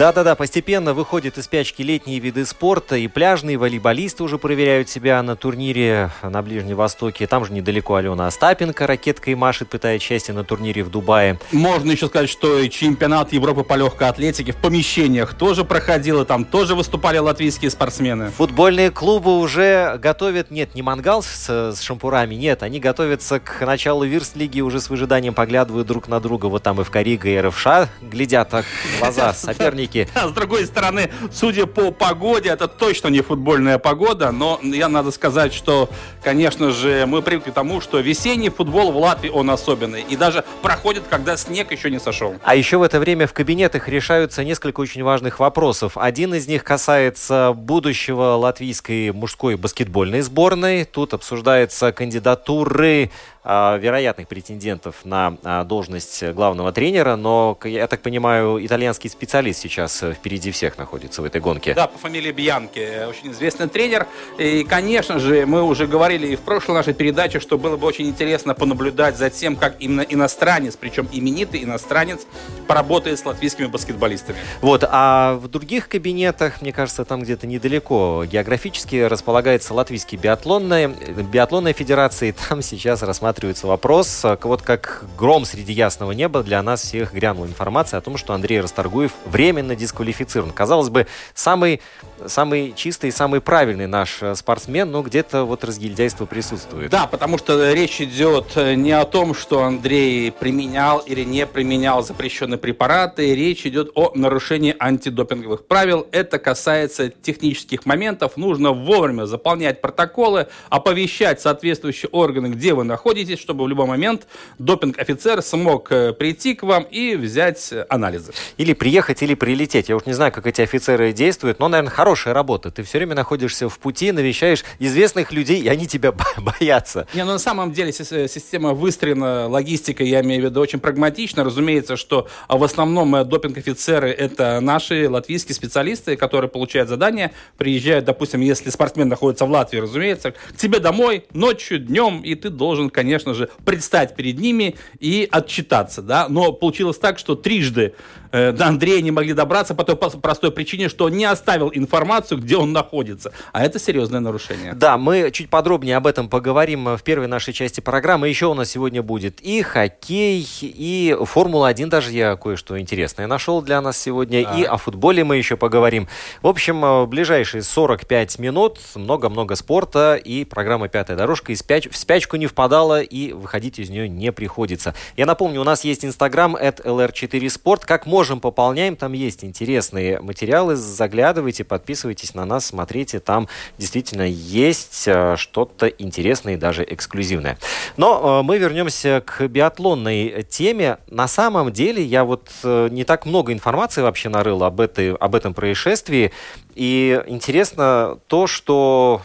Да-да-да, постепенно выходят из спячки летние виды спорта, и пляжные волейболисты уже проверяют себя на турнире на Ближнем Востоке. Там же недалеко Алена Остапенко ракеткой машет, пытает счастье на турнире в Дубае. Можно еще сказать, что и чемпионат Европы по легкой атлетике в помещениях тоже проходил, и там тоже выступали латвийские спортсмены. Футбольные клубы уже готовят, нет, не мангал с, с шампурами, нет, они готовятся к началу Вирст-лиги, уже с выжиданием поглядывают друг на друга. Вот там и в Корига, и РФШ глядят так в глаза соперники. А с другой стороны, судя по погоде, это точно не футбольная погода, но я надо сказать, что, конечно же, мы привыкли к тому, что весенний футбол в Латвии, он особенный. И даже проходит, когда снег еще не сошел. А еще в это время в кабинетах решаются несколько очень важных вопросов. Один из них касается будущего латвийской мужской баскетбольной сборной. Тут обсуждаются кандидатуры вероятных претендентов на а, должность главного тренера, но, я так понимаю, итальянский специалист сейчас э, впереди всех находится в этой гонке. Да, по фамилии Бьянки, очень известный тренер. И, конечно же, мы уже говорили и в прошлой нашей передаче, что было бы очень интересно понаблюдать за тем, как именно иностранец, причем именитый иностранец, поработает с латвийскими баскетболистами. Вот, а в других кабинетах, мне кажется, там где-то недалеко географически располагается Латвийский биатлонная, биатлонная федерация, и там сейчас рассматривается рассматривается вопрос. А, вот как гром среди ясного неба для нас всех грянула информация о том, что Андрей Расторгуев временно дисквалифицирован. Казалось бы, самый, самый чистый, самый правильный наш э, спортсмен, но где-то вот разгильдяйство присутствует. Да, потому что речь идет э, не о том, что Андрей применял или не применял запрещенные препараты, речь идет о нарушении антидопинговых правил. Это касается технических моментов. Нужно вовремя заполнять протоколы, оповещать соответствующие органы, где вы находитесь, находитесь, чтобы в любой момент допинг-офицер смог э, прийти к вам и взять анализы. Или приехать, или прилететь. Я уж не знаю, как эти офицеры действуют, но, наверное, хорошая работа. Ты все время находишься в пути, навещаешь известных людей, и они тебя боятся. Не, ну на самом деле э, система выстроена, логистика, я имею в виду, очень прагматично. Разумеется, что а, в основном э, допинг-офицеры это наши латвийские специалисты, которые получают задания, приезжают, допустим, если спортсмен находится в Латвии, разумеется, к тебе домой ночью, днем, и ты должен, конечно, конечно же, предстать перед ними и отчитаться, да, но получилось так, что трижды э, до Андрея не могли добраться по той простой причине, что он не оставил информацию, где он находится, а это серьезное нарушение. Да, мы чуть подробнее об этом поговорим в первой нашей части программы. Еще у нас сегодня будет и хоккей, и Формула-1 даже я кое-что интересное нашел для нас сегодня, да. и о футболе мы еще поговорим. В общем, в ближайшие 45 минут много-много спорта, и программа «Пятая дорожка» и спяч... в спячку не впадала, и выходить из нее не приходится. Я напомню, у нас есть инстаграм at lr4sport. Как можем, пополняем. Там есть интересные материалы. Заглядывайте, подписывайтесь на нас, смотрите. Там действительно есть э, что-то интересное и даже эксклюзивное. Но э, мы вернемся к биатлонной теме. На самом деле я вот э, не так много информации вообще нарыл об, этой, об этом происшествии. И интересно то, что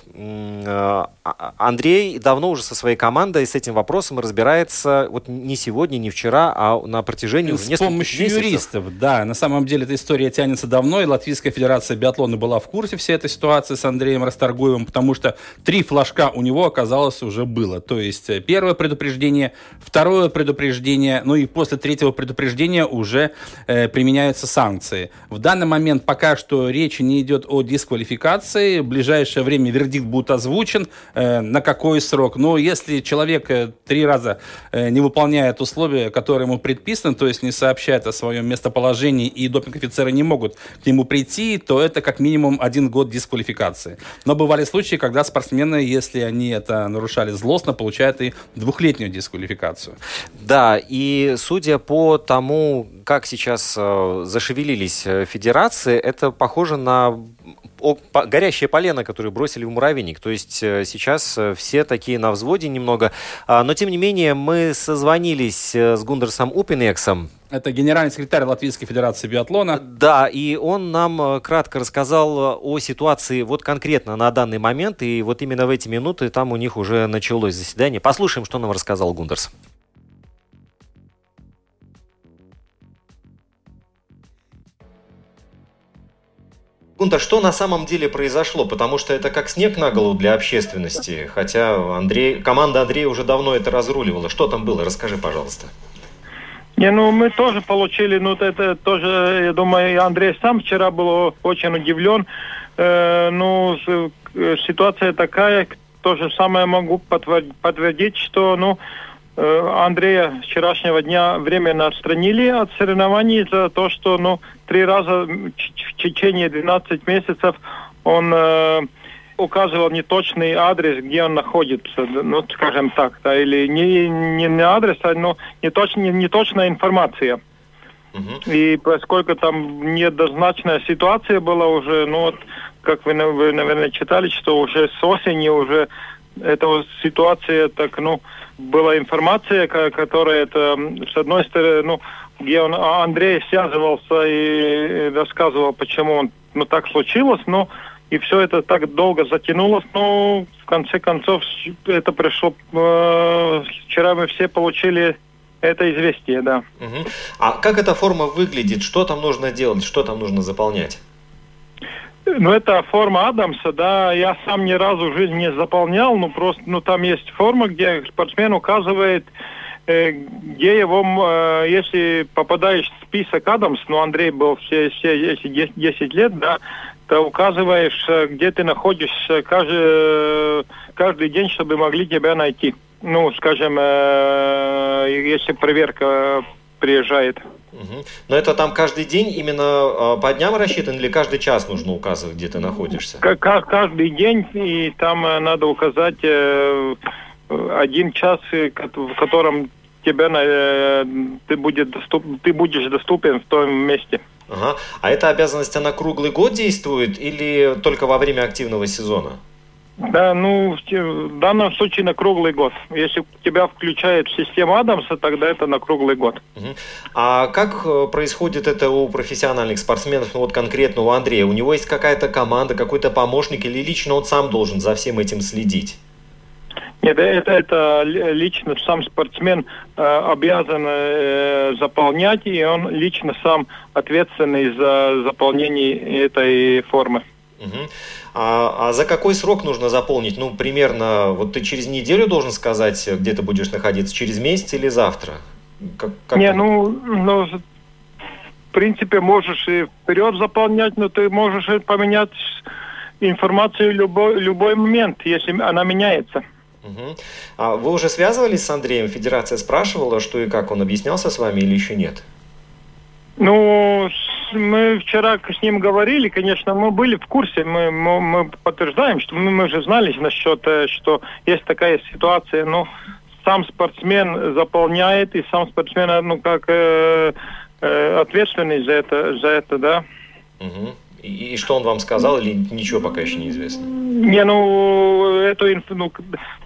Андрей давно уже со своей командой с этим вопросом разбирается вот не сегодня, не вчера, а на протяжении с нескольких помощью месяцев. юристов, да. На самом деле эта история тянется давно, и Латвийская Федерация биатлона была в курсе всей этой ситуации с Андреем Расторгуевым, потому что три флажка у него оказалось уже было. То есть э, первое предупреждение, второе предупреждение, ну и после третьего предупреждения уже э, применяются санкции. В данный момент пока что речи не идет о дисквалификации. В ближайшее время вердикт будет озвучен. Э, на какой срок. Но если человек э, три раза э, не выполняет условия, которые ему предписаны, то есть не сообщает о своем местоположении, и допинг-офицеры не могут к нему прийти, то это как минимум один год дисквалификации. Но бывали случаи, когда спортсмены, если они это нарушали злостно, получают и двухлетнюю дисквалификацию. Да, и судя по тому, как сейчас зашевелились федерации, это похоже на горящее полено, которое бросили в муравейник. То есть э, сейчас все такие на взводе немного. А, но, тем не менее, мы созвонились с Гундерсом Упинексом. Это генеральный секретарь Латвийской Федерации биатлона. Да, и он нам кратко рассказал о ситуации вот конкретно на данный момент. И вот именно в эти минуты там у них уже началось заседание. Послушаем, что нам рассказал Гундерс. Гунта, что на самом деле произошло? Потому что это как снег на голову для общественности. Хотя Андрей, команда Андрея уже давно это разруливала. Что там было? Расскажи, пожалуйста. Не, ну мы тоже получили, ну это тоже, я думаю, Андрей сам вчера был очень удивлен. Э, ну, э, ситуация такая, то же самое могу подтвердить, что, ну, Андрея вчерашнего дня временно отстранили от соревнований за то, что ну, три раза в течение 12 месяцев он э, указывал неточный адрес, где он находится, ну, скажем так, да, или не, не, не адрес, а ну, неточ, не, неточная информация. И поскольку там неоднозначная ситуация была уже, ну вот, как вы, вы наверное, читали, что уже с осени уже эта ситуация так, ну, была информация, которая это, с одной стороны, ну, где он, а, Андрей связывался и рассказывал, почему он, ну, так случилось, но и все это так долго затянулось, но в конце концов это пришло, э, вчера мы все получили это известие, да. Угу. А как эта форма выглядит? Что там нужно делать? Что там нужно заполнять? Ну, это форма Адамса, да, я сам ни разу в жизни не заполнял, ну, просто, ну, там есть форма, где спортсмен указывает, э, где его, э, если попадаешь в список Адамс, ну, Андрей был все, все эти 10 лет, да, то указываешь, э, где ты находишься каждый, каждый день, чтобы могли тебя найти. Ну, скажем, э, если проверка приезжает. Угу. Но это там каждый день именно э, по дням рассчитан или каждый час нужно указывать, где ты находишься? Как каждый день, и там э, надо указать э, один час, в котором тебя э, ты, будет доступ, ты будешь доступен в том месте. Ага. А эта обязанность, она круглый год действует или только во время активного сезона? Да, ну, в данном случае на круглый год. Если тебя включают в систему Адамса, тогда это на круглый год. А как э, происходит это у профессиональных спортсменов, ну вот конкретно у Андрея? У него есть какая-то команда, какой-то помощник или лично он сам должен за всем этим следить? Нет, это, это лично сам спортсмен э, обязан э, заполнять, и он лично сам ответственный за заполнение этой формы. Угу. А, а за какой срок нужно заполнить? Ну, примерно, вот ты через неделю должен сказать, где ты будешь находиться, через месяц или завтра? Как, как Не, ну, ну, в принципе, можешь и вперед заполнять, но ты можешь поменять информацию любой, любой момент, если она меняется. Угу. А вы уже связывались с Андреем? Федерация спрашивала, что и как он объяснялся с вами или еще нет? Ну, мы вчера с ним говорили, конечно, мы были в курсе, мы, мы, мы подтверждаем, что мы, мы же знали насчет, э, что есть такая ситуация, но сам спортсмен заполняет, и сам спортсмен, э, ну, как э, э, ответственный за это, за это, да. Угу. И, и что он вам сказал, или ничего пока еще не известно? Не, ну, эту ну,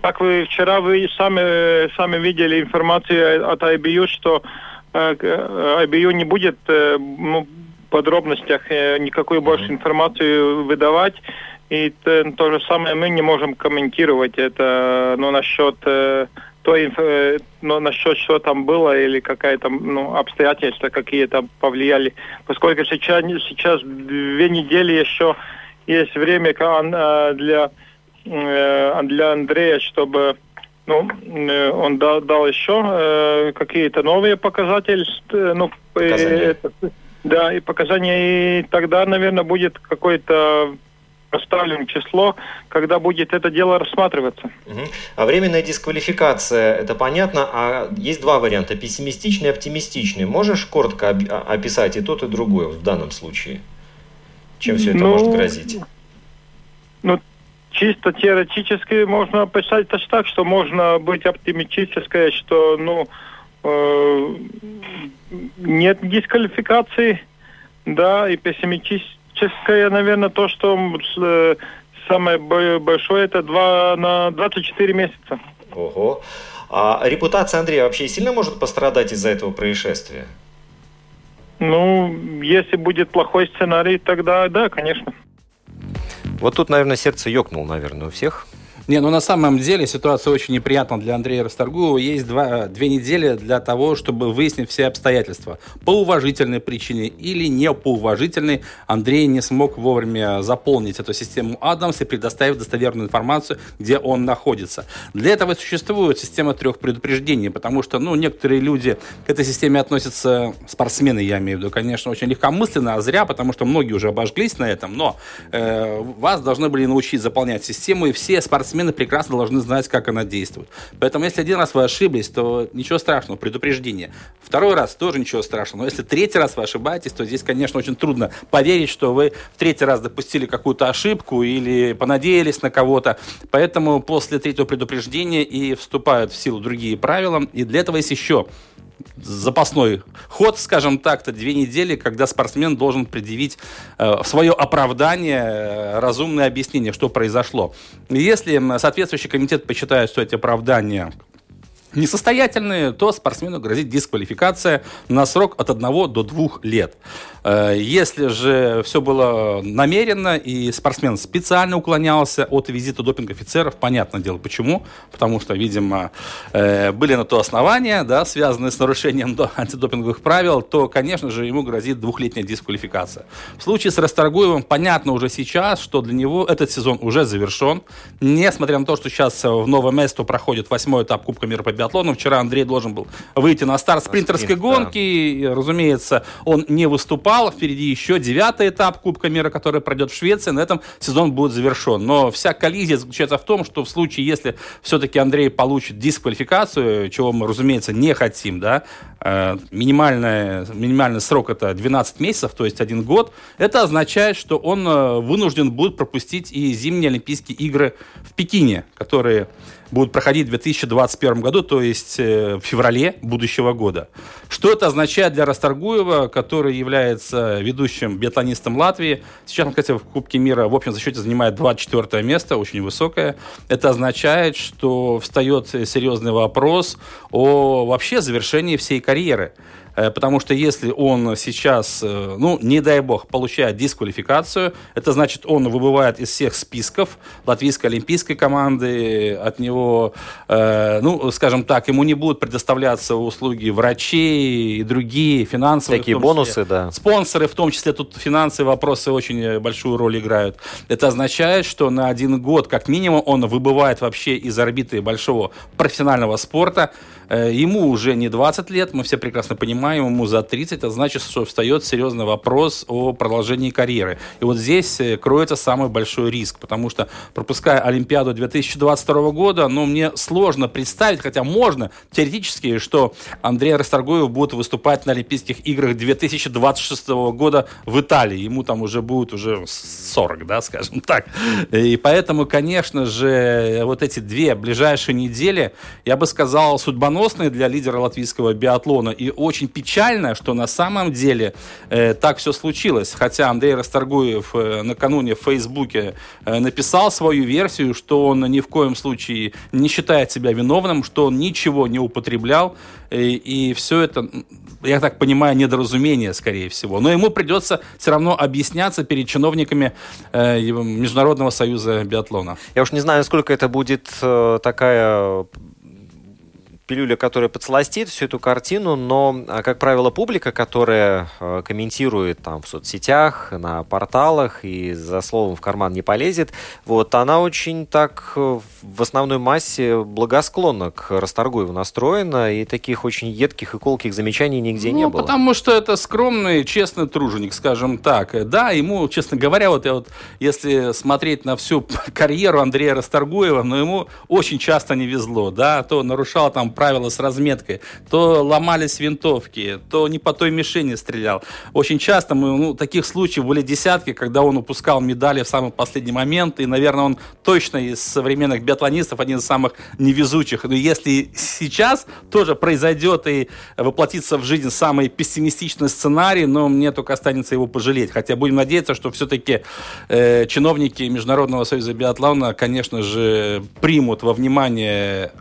как вы вчера вы сами, сами видели информацию от IBU, что э, IBU не будет э, ну, подробностях э, никакой больше информации выдавать. И то, то же самое мы не можем комментировать это, ну, насчет э, той, э, ну, насчет что там было или какая-то, ну, обстоятельства какие то повлияли. Поскольку сейчас, сейчас две недели еще есть время э, для, для Андрея, чтобы ну, он дал, дал еще какие-то новые показатели, ну, показания. Да, и показания, и тогда, наверное, будет какой-то оставлен число, когда будет это дело рассматриваться. Угу. А временная дисквалификация, это понятно, а есть два варианта, пессимистичный и оптимистичный. Можешь коротко описать и тот, и другой в данном случае? Чем все это ну, может грозить? Ну, чисто теоретически можно описать это так, что можно быть оптимистической, что, ну, э, нет дисквалификации, да, и пессимистическое, наверное, то, что э, самое большое, это 2 на 24 месяца. Ого. А репутация Андрея вообще сильно может пострадать из-за этого происшествия? Ну, если будет плохой сценарий, тогда да, конечно. Вот тут, наверное, сердце ёкнул, наверное, у всех. Не, ну на самом деле ситуация очень неприятна для Андрея Расторгуева. Есть два, две недели для того, чтобы выяснить все обстоятельства. По уважительной причине или не по уважительной Андрей не смог вовремя заполнить эту систему Адамс и предоставить достоверную информацию, где он находится. Для этого существует система трех предупреждений, потому что, ну, некоторые люди к этой системе относятся, спортсмены, я имею в виду, конечно, очень легкомысленно, а зря, потому что многие уже обожглись на этом, но э, вас должны были научить заполнять систему, и все спортсмены спортсмены прекрасно должны знать, как она действует. Поэтому, если один раз вы ошиблись, то ничего страшного, предупреждение. Второй раз тоже ничего страшного. Но если третий раз вы ошибаетесь, то здесь, конечно, очень трудно поверить, что вы в третий раз допустили какую-то ошибку или понадеялись на кого-то. Поэтому после третьего предупреждения и вступают в силу другие правила. И для этого есть еще запасной ход, скажем так-то, две недели, когда спортсмен должен предъявить э, свое оправдание, э, разумное объяснение, что произошло. Если соответствующий комитет посчитает, что эти оправдания несостоятельные, то спортсмену грозит дисквалификация на срок от 1 до 2 лет. Э, если же все было намеренно и спортсмен специально уклонялся от визита допинг-офицеров, понятное дело почему, потому что, видимо, э, были на то основания, да, связанные с нарушением антидопинговых правил, то, конечно же, ему грозит двухлетняя дисквалификация. В случае с Расторгуевым понятно уже сейчас, что для него этот сезон уже завершен, несмотря на то, что сейчас в Новом Место проходит восьмой этап Кубка мира по биатлону. Вчера Андрей должен был выйти на старт спринтерской Спринт, гонки. Да. Разумеется, он не выступал. Впереди еще девятый этап Кубка мира, который пройдет в Швеции. На этом сезон будет завершен. Но вся коллизия заключается в том, что в случае, если все-таки Андрей получит дисквалификацию, чего мы, разумеется, не хотим, да, э, минимальный, минимальный срок это 12 месяцев, то есть один год, это означает, что он э, вынужден будет пропустить и зимние Олимпийские игры в Пекине, которые будут проходить в 2021 году, то есть э, в феврале будущего года. Что это означает для Расторгуева, который является ведущим биатлонистом Латвии? Сейчас он, кстати, в Кубке мира в общем зачете занимает 24 место, очень высокое. Это означает, что встает серьезный вопрос о вообще завершении всей карьеры. Э, потому что если он сейчас, э, ну, не дай бог, получает дисквалификацию, это значит, он выбывает из всех списков латвийской олимпийской команды, от него, э, ну, скажем так, ему не будут предоставляться услуги врачей и другие финансовые. Такие бонусы, да. Спонсоры, в том числе тут финансовые вопросы очень большую роль играют. Это означает, что на один год, как минимум, он выбывает вообще из орбиты большого профессионального спорта, ему уже не 20 лет, мы все прекрасно понимаем, ему за 30, это значит, что встает серьезный вопрос о продолжении карьеры. И вот здесь э, кроется самый большой риск, потому что пропуская Олимпиаду 2022 года, ну, мне сложно представить, хотя можно теоретически, что Андрей Расторгуев будет выступать на Олимпийских играх 2026 года в Италии. Ему там уже будет уже 40, да, скажем так. И поэтому, конечно же, вот эти две ближайшие недели, я бы сказал, судьбоносные судьбоносной для лидера латвийского биатлона. И очень печально, что на самом деле э, так все случилось. Хотя Андрей Расторгуев э, накануне в Фейсбуке э, написал свою версию, что он ни в коем случае не считает себя виновным, что он ничего не употреблял. Э, и все это, я так понимаю, недоразумение, скорее всего. Но ему придется все равно объясняться перед чиновниками э, Международного союза биатлона. Я уж не знаю, насколько это будет э, такая пилюля, которая подсластит всю эту картину, но, а, как правило, публика, которая э, комментирует там в соцсетях, на порталах и за словом в карман не полезет, вот, она очень так э, в основной массе благосклонно к Расторгуеву настроена, и таких очень едких и колких замечаний нигде ну, не было. потому что это скромный, честный труженик, скажем так. Да, ему, честно говоря, вот, я вот если смотреть на всю карьеру Андрея Расторгуева, но ему очень часто не везло, да, то нарушал там правила с разметкой, то ломались винтовки, то не по той мишени стрелял. Очень часто мы, ну, таких случаев были десятки, когда он упускал медали в самый последний момент, и, наверное, он точно из современных биатлонистов один из самых невезучих. Но если сейчас тоже произойдет и воплотится в жизнь самый пессимистичный сценарий, но мне только останется его пожалеть. Хотя будем надеяться, что все-таки э, чиновники Международного союза биатлона, конечно же, примут во внимание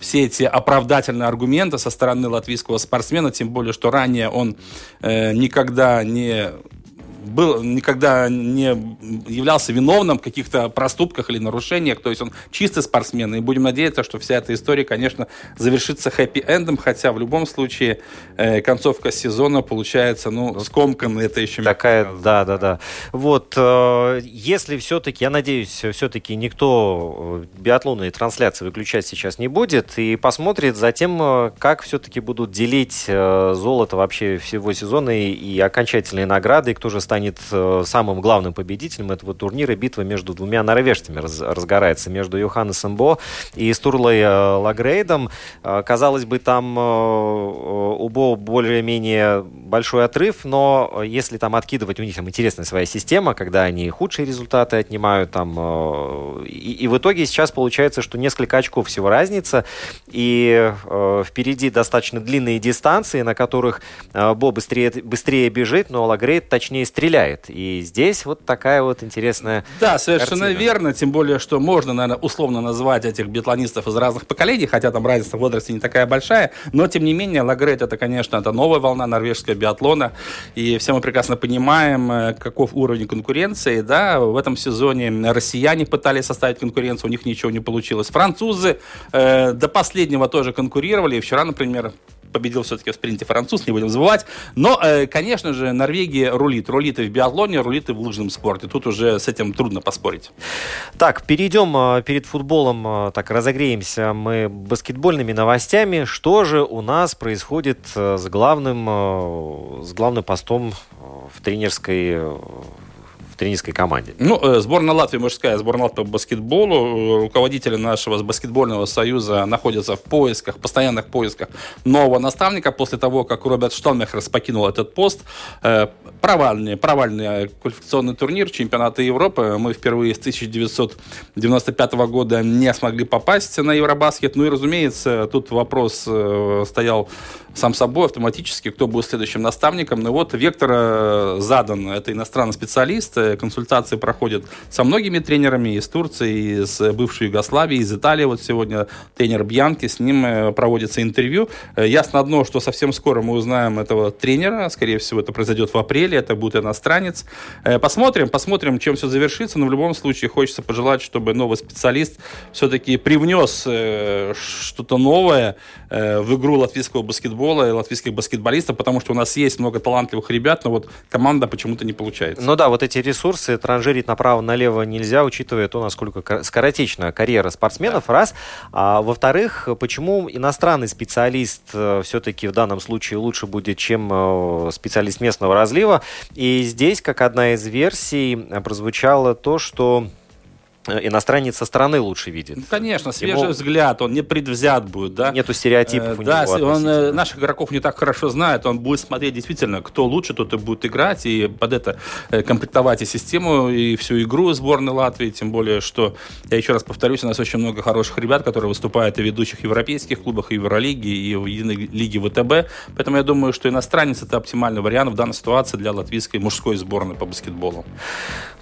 все эти оправдательные аргументы со стороны латвийского спортсмена, тем более, что ранее он э, никогда не был, никогда не являлся виновным в каких-то проступках или нарушениях. То есть он чистый спортсмен. И будем надеяться, что вся эта история, конечно, завершится хэппи-эндом. Хотя в любом случае э, концовка сезона получается, ну, скомканная. Это еще Такая, да, да, да. Вот, э, если все-таки, я надеюсь, все-таки никто э, биатлонные трансляции выключать сейчас не будет и посмотрит за тем, э, как все-таки будут делить э, золото вообще всего сезона и, и окончательные награды, и кто же станет э, самым главным победителем этого турнира. Битва между двумя норвежцами раз, разгорается, между Йоханнесом Бо и Стурлой э, Лагрейдом. Э, казалось бы, там у Бо более-менее большой отрыв, но если там откидывать, у них там интересная своя система, когда они худшие результаты отнимают, там, и, и в итоге сейчас получается, что несколько очков всего разница, и впереди достаточно длинные дистанции, на которых Бо быстрее, быстрее бежит, но Лагрейд точнее стреляет. И здесь вот такая вот интересная Да, совершенно картина. верно. Тем более, что можно, наверное, условно назвать этих биатлонистов из разных поколений, хотя там разница в возрасте не такая большая. Но, тем не менее, Лагрейт это, конечно, это новая волна норвежского биатлона. И все мы прекрасно понимаем, э, каков уровень конкуренции. Да, в этом сезоне россияне пытались составить конкуренцию, у них ничего не получилось. Французы э, до последнего тоже конкурировали. И вчера, например, победил все-таки в спринте француз, не будем забывать. Но, э, конечно же, Норвегия рулит. Рулит и в биатлоне, рулит и в лыжном спорте. Тут уже с этим трудно поспорить. Так, перейдем э, перед футболом, э, так разогреемся мы баскетбольными новостями. Что же у нас происходит с главным, с главным постом в тренерской тренерской команде? Ну, э, сборная Латвии, мужская сборная Латвии по баскетболу. Руководители нашего баскетбольного союза находятся в поисках, постоянных поисках нового наставника после того, как Роберт Шталмехерс покинул этот пост. Э, провальный, провальный квалификационный турнир чемпионата Европы. Мы впервые с 1995 года не смогли попасть на Евробаскет. Ну и, разумеется, тут вопрос э, стоял сам собой автоматически, кто будет следующим наставником. Ну вот вектор задан. Это иностранный специалист, консультации проходят со многими тренерами из Турции, из бывшей Югославии, из Италии. Вот сегодня тренер Бьянки, с ним э, проводится интервью. Э, ясно одно, что совсем скоро мы узнаем этого тренера. Скорее всего, это произойдет в апреле. Это будет иностранец. Э, посмотрим, посмотрим, чем все завершится. Но в любом случае хочется пожелать, чтобы новый специалист все-таки привнес что-то новое в игру латвийского баскетбола и латвийских баскетболистов, потому что у нас есть много талантливых ребят, но вот команда почему-то не получается. Ну да, вот эти ресурсы транжирить направо-налево нельзя, учитывая то, насколько скоротечная карьера спортсменов, да. раз. А во-вторых, почему иностранный специалист э, все-таки в данном случае лучше будет, чем э, специалист местного разлива. И здесь, как одна из версий, прозвучало то, что Э, иностранец со стороны лучше видит. Ну, конечно, свежий Ему... взгляд, он не предвзят будет, да? Нету стереотипов э, у да, него он э, наших игроков не так хорошо знает, он будет смотреть действительно, кто лучше, тот и будет играть, и под это э, комплектовать и систему, и всю игру сборной Латвии, тем более, что, я еще раз повторюсь, у нас очень много хороших ребят, которые выступают и в ведущих европейских клубах, и в Евролиге, и в единой лиге ВТБ, поэтому я думаю, что иностранец это оптимальный вариант в данной ситуации для латвийской мужской сборной по баскетболу.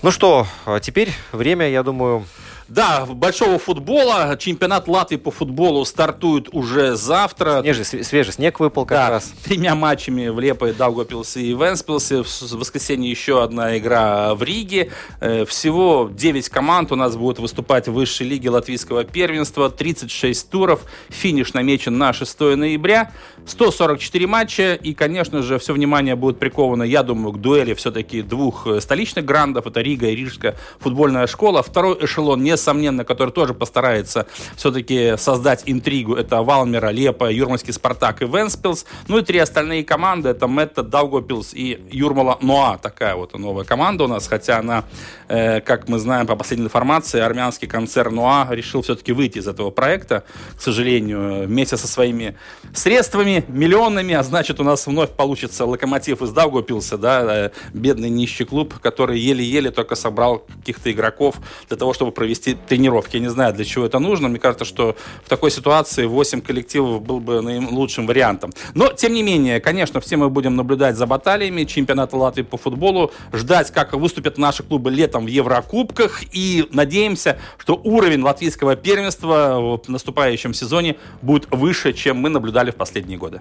Ну что, а теперь время, я думаю, Boom. Да, большого футбола. Чемпионат Латвии по футболу стартует уже завтра. Снежий, свежий снег выпал как да, раз. Тремя матчами в Лепе, Даугапилсе и Венспилсе. В воскресенье еще одна игра в Риге. Э, всего 9 команд у нас будут выступать в высшей лиге латвийского первенства. 36 туров. Финиш намечен на 6 ноября. 144 матча. И, конечно же, все внимание будет приковано, я думаю, к дуэли все-таки двух э, столичных грандов. Это Рига и Рижская футбольная школа. Второй эшелон, несомненно, который тоже постарается все-таки создать интригу, это Валмера, Лепа, Юрмальский Спартак и Венспилс. Ну и три остальные команды, это Метта, Даугопилс и Юрмала Ноа. Такая вот новая команда у нас, хотя она, э, как мы знаем по последней информации, армянский концерн Ноа решил все-таки выйти из этого проекта, к сожалению, вместе со своими средствами, миллионами, а значит у нас вновь получится локомотив из Даугопилса, да, э, бедный нищий клуб, который еле-еле только собрал каких-то игроков для того, чтобы провести тренировки. Я не знаю, для чего это нужно. Мне кажется, что в такой ситуации 8 коллективов был бы наилучшим вариантом. Но, тем не менее, конечно, все мы будем наблюдать за баталиями чемпионата Латвии по футболу, ждать, как выступят наши клубы летом в Еврокубках и надеемся, что уровень латвийского первенства в наступающем сезоне будет выше, чем мы наблюдали в последние годы.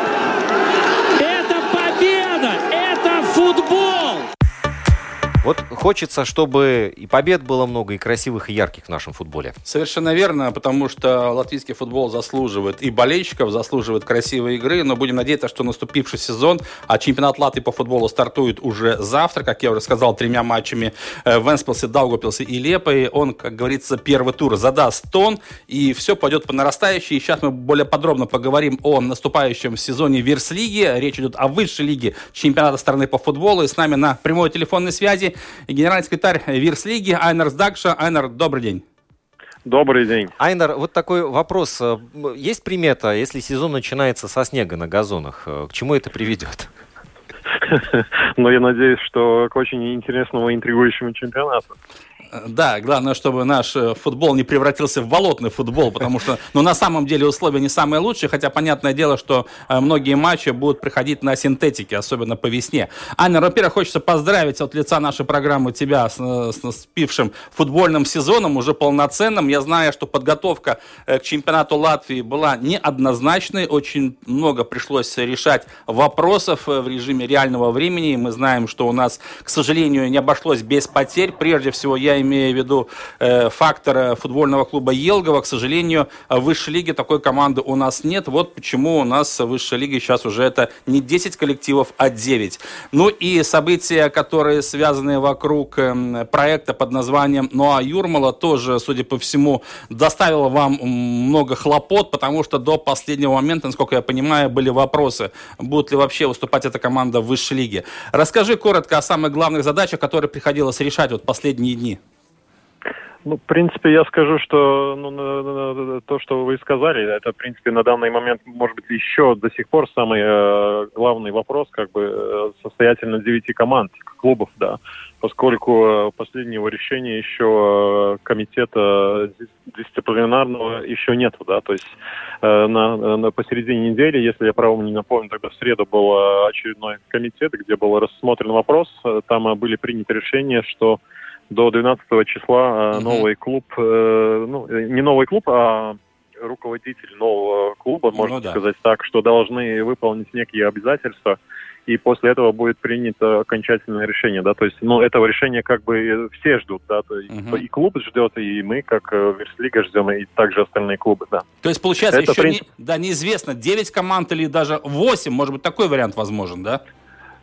Вот хочется, чтобы и побед было много, и красивых, и ярких в нашем футболе. Совершенно верно, потому что латвийский футбол заслуживает и болельщиков, заслуживает красивой игры, но будем надеяться, что наступивший сезон, а чемпионат Латвии по футболу стартует уже завтра, как я уже сказал, тремя матчами э, в Венспилсе, Даугапилсе и Лепой. Он, как говорится, первый тур задаст тон, и все пойдет по нарастающей. И сейчас мы более подробно поговорим о наступающем сезоне Вирс-лиги. Речь идет о высшей лиге чемпионата страны по футболу. И с нами на прямой телефонной связи генеральный секретарь Вирс-лиги Айнар Сдакша. Айнар, добрый день. Добрый день. Айнар, вот такой вопрос. Есть примета, если сезон начинается со снега на газонах, к чему это приведет? Но я надеюсь, что к очень интересному и интригующему чемпионату. Да, главное, чтобы наш э, футбол не превратился в болотный футбол, потому что, ну, на самом деле условия не самые лучшие, хотя понятное дело, что э, многие матчи будут приходить на синтетике, особенно по весне. Аня, во-первых, хочется поздравить от лица нашей программы тебя с, э, с наступившим футбольным сезоном, уже полноценным. Я знаю, что подготовка к чемпионату Латвии была неоднозначной, очень много пришлось решать вопросов в режиме реального времени. Мы знаем, что у нас, к сожалению, не обошлось без потерь. Прежде всего, я имею в виду э, фактор футбольного клуба Елгова. К сожалению, в высшей лиге такой команды у нас нет. Вот почему у нас в высшей лиге сейчас уже это не 10 коллективов, а 9. Ну и события, которые связаны вокруг э, проекта под названием «Ноа Юрмала» тоже, судя по всему, доставило вам много хлопот, потому что до последнего момента, насколько я понимаю, были вопросы, будет ли вообще выступать эта команда в высшей лиге. Расскажи коротко о самых главных задачах, которые приходилось решать вот последние дни. Ну, в принципе, я скажу, что ну, то, что вы сказали, это, в принципе, на данный момент, может быть, еще до сих пор самый э, главный вопрос, как бы, э, состоятельно девяти команд, клубов, да, поскольку э, последнего решения еще э, комитета дисциплинарного еще нет, да, то есть э, на, на посередине недели, если я правильно не напомню, тогда в среду был очередной комитет, где был рассмотрен вопрос, там были приняты решения, что до 12 числа угу. новый клуб, э, ну, не новый клуб, а руководитель нового клуба, ну можно да. сказать так, что должны выполнить некие обязательства, и после этого будет принято окончательное решение, да, то есть, ну, этого решения как бы все ждут, да, то есть угу. и клуб ждет, и мы, как э, Верслига, ждем, и также остальные клубы, да. То есть, получается, Это еще принцип... не, да, неизвестно, 9 команд или даже 8, может быть, такой вариант возможен, да?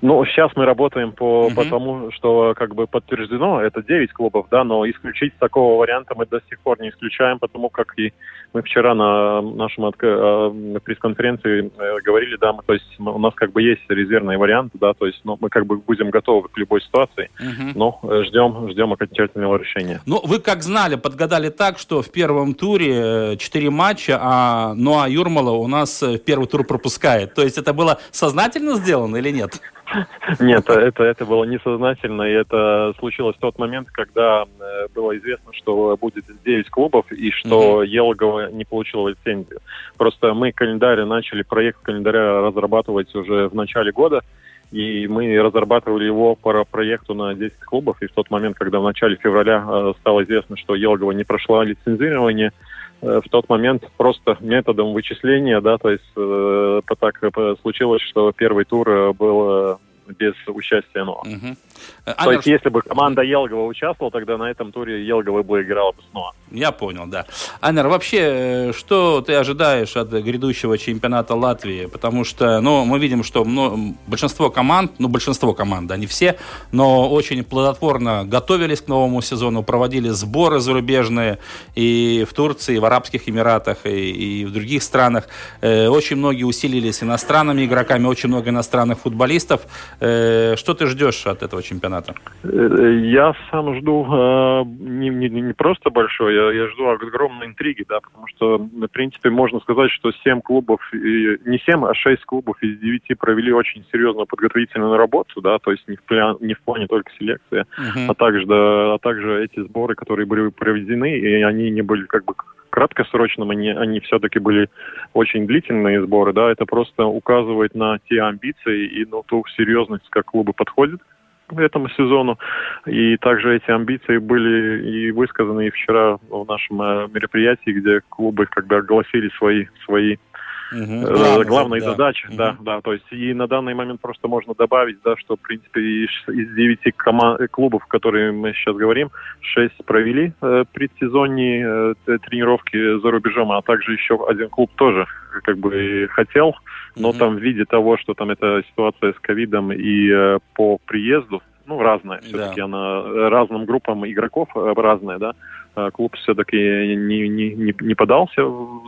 Ну, сейчас мы работаем по, угу. по тому, что как бы подтверждено, это 9 клубов, да, но исключить такого варианта мы до сих пор не исключаем, потому как и мы вчера на нашем отк... Э, пресс-конференции э, говорили, да, мы, то есть у нас как бы есть резервный вариант, да, то есть ну, мы как бы будем готовы к любой ситуации, угу. но ждем, ждем окончательного решения. Ну, вы как знали, подгадали так, что в первом туре 4 матча, а, ну а Юрмала у нас первый тур пропускает. То есть это было сознательно сделано или нет? Нет, это, это было несознательно, и это случилось в тот момент, когда э, было известно, что будет 9 клубов, и что mm-hmm. Елгова не получила лицензию. Просто мы календарь начали, проект календаря разрабатывать уже в начале года, и мы разрабатывали его по проекту на 10 клубов, и в тот момент, когда в начале февраля э, стало известно, что Елгова не прошла лицензирование, в тот момент просто методом вычисления, да, то есть э, так случилось, что первый тур был без участия Ноа. Угу. То есть, если бы команда Елгова участвовала, тогда на этом туре Елгова бы играла бы снова. Я понял, да. Анер, вообще, что ты ожидаешь от грядущего чемпионата Латвии? Потому что, ну, мы видим, что ну, большинство команд, ну, большинство команд, да, не все, но очень плодотворно готовились к новому сезону, проводили сборы зарубежные и в Турции, и в Арабских Эмиратах, и, и в других странах. Э, очень многие усилились иностранными игроками, очень много иностранных футболистов. Э, что ты ждешь от этого чемпионата? Э, я сам жду э, не, не, не просто большой, я, я жду огромной интриги, да, потому что, в принципе, можно сказать, что 7 клубов, не 7, а 6 клубов из 9 провели очень серьезную подготовительную работу, да, то есть не в, пля, не в плане только селекции, uh-huh. а, также, да, а также эти сборы, которые были проведены, и они не были как бы краткосрочным, они, они все-таки были очень длительные сборы, да, это просто указывает на те амбиции и на ту серьезность, как клубы подходят к этому сезону. И также эти амбиции были и высказаны и вчера в нашем э, мероприятии, где клубы когда огласили свои, свои Угу. Главные да. задачи, угу. да, да. То есть и на данный момент просто можно добавить, да, что в принципе из, из 9 команд, клубов, которые мы сейчас говорим, шесть провели э, предсезонные э, тренировки за рубежом, а также еще один клуб тоже как бы хотел, но угу. там в виде того, что там эта ситуация с ковидом и э, по приезду, ну, разная. Все-таки да. она э, разным группам игроков э, разная, да. А клуб все-таки не, не, не, не подался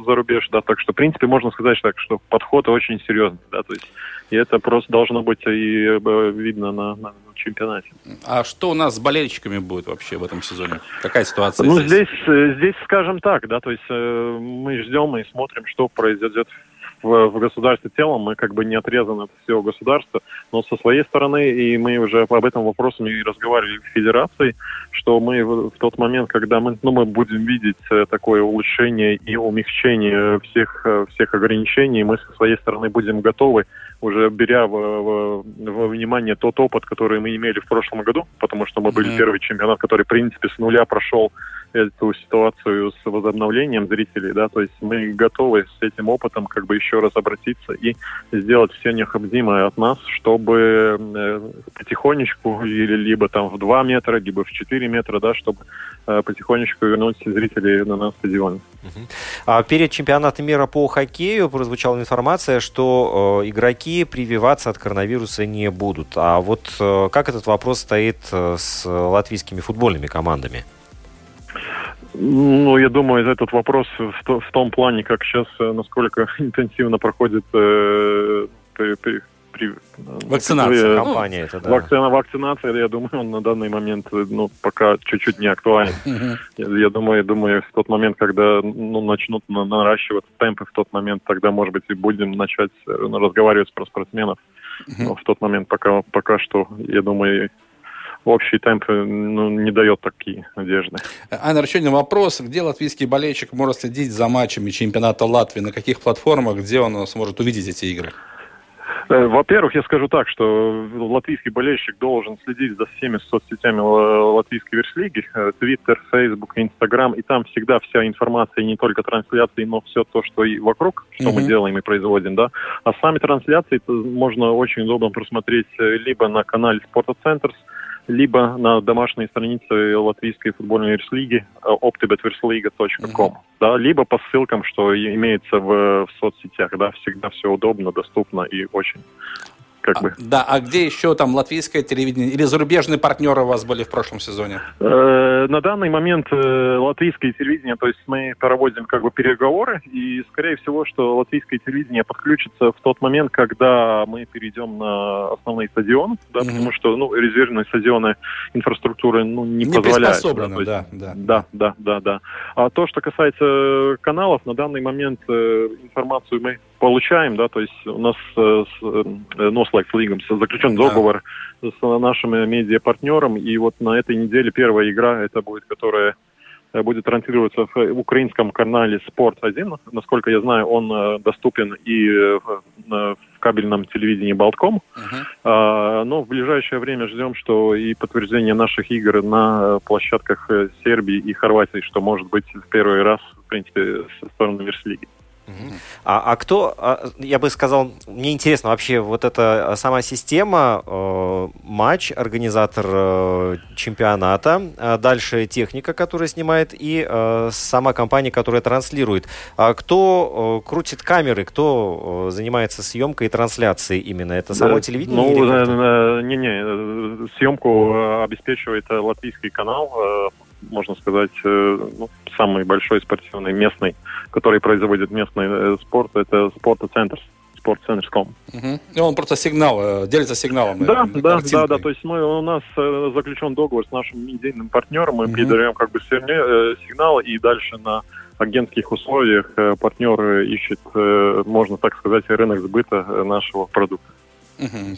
за рубеж, да, так что, в принципе, можно сказать так, что подход очень серьезный, да, то есть и это просто должно быть и э, видно на, на чемпионате. А что у нас с болельщиками будет вообще в этом сезоне? Какая ситуация ну, здесь? здесь, здесь скажем так, да, то есть мы ждем и смотрим, что произойдет в, в государстве целом, мы как бы не отрезаны от всего государства, но со своей стороны, и мы уже об этом вопросе и разговаривали в Федерации, что мы в, в тот момент, когда мы, ну, мы будем видеть э, такое улучшение и умягчение всех, э, всех ограничений, мы со своей стороны будем готовы уже беря в, в, во внимание тот опыт, который мы имели в прошлом году, потому что мы были mm-hmm. первый чемпионат, который, в принципе, с нуля прошел эту ситуацию с возобновлением зрителей, да, то есть мы готовы с этим опытом как бы еще раз обратиться и сделать все необходимое от нас, чтобы э, потихонечку, или либо там в 2 метра, либо в 4 метра, да, чтобы э, потихонечку вернуть зрителей на нас стадион. А перед чемпионатом мира по хоккею прозвучала информация, что э, игроки прививаться от коронавируса не будут. А вот э, как этот вопрос стоит э, с латвийскими футбольными командами? Ну, я думаю, этот вопрос в, том плане, как сейчас, э, насколько интенсивно проходит при, вакцинация. Ну, компания это, да. Вакцина, вакцинация, я думаю, он на данный момент э, ну, пока чуть-чуть не актуален. я, думаю, я думаю, в тот момент, когда ну, начнут наращивать темпы, в тот момент тогда, может быть, и будем начать э, разговаривать про спортсменов. Но в тот момент пока, пока что, я думаю, общий темп э, ну, не дает такие надежды. Айнер, еще один вопрос. Где латвийский болельщик может следить за матчами чемпионата Латвии? На каких платформах? Где он сможет увидеть эти игры? Э, во-первых, я скажу так, что латвийский болельщик должен следить за всеми соцсетями латвийской верслиги, Твиттер, Фейсбук, Инстаграм, и там всегда вся информация, не только трансляции, но все то, что и вокруг, что mm-hmm. мы делаем и производим, да. А сами трансляции можно очень удобно просмотреть э, либо на канале Спорта Центрс, либо на домашней странице латвийской футбольной верслиги optibetversliga.com, mm-hmm. да, либо по ссылкам, что имеется в, в соцсетях, да, всегда все удобно, доступно и очень как а, бы. Да, а где еще там латвийское телевидение или зарубежные партнеры у вас были в прошлом сезоне? Э, на данный момент э, латвийское телевидение, то есть мы проводим как бы переговоры, и скорее всего, что латвийское телевидение подключится в тот момент, когда мы перейдем на основные стадионы, да, mm-hmm. потому что ну, резервные стадионы инфраструктуры ну, не, не позволяют. Да, есть, да, да. Да, да, да, да. А то, что касается каналов, на данный момент э, информацию мы получаем, да, то есть у нас э, с, э, Noslēgts līgums, заключен договор да. с нашим медиапартнером, и вот на этой неделе первая игра, это будет, которая э, будет транслироваться в украинском канале «Спорт-1». Насколько я знаю, он доступен и в, кабельном телевидении «Болтком». Uh-huh. Но в ближайшее время ждем, что и подтверждение наших игр на площадках Сербии и Хорватии, что может быть в первый раз, в принципе, со стороны Верслиги. А, а кто, а, я бы сказал, мне интересно вообще вот эта сама система, э, матч, организатор э, чемпионата, а дальше техника, которая снимает, и э, сама компания, которая транслирует. А кто э, крутит камеры, кто э, занимается съемкой и трансляцией именно? Это само да, телевидение? Ну, не-не, съемку обеспечивает латвийский канал, можно сказать, ну, самый большой спортивный местный, который производит местный э, спорт, это спортцентр спортцентр.ком. Угу. И он просто сигнал, э, делится сигналом. Да, э, да, да, да. То есть мы, у нас заключен договор с нашим медийным партнером, мы угу. передаем как бы сигнал, и дальше на агентских условиях партнер ищет, можно так сказать, рынок сбыта нашего продукта.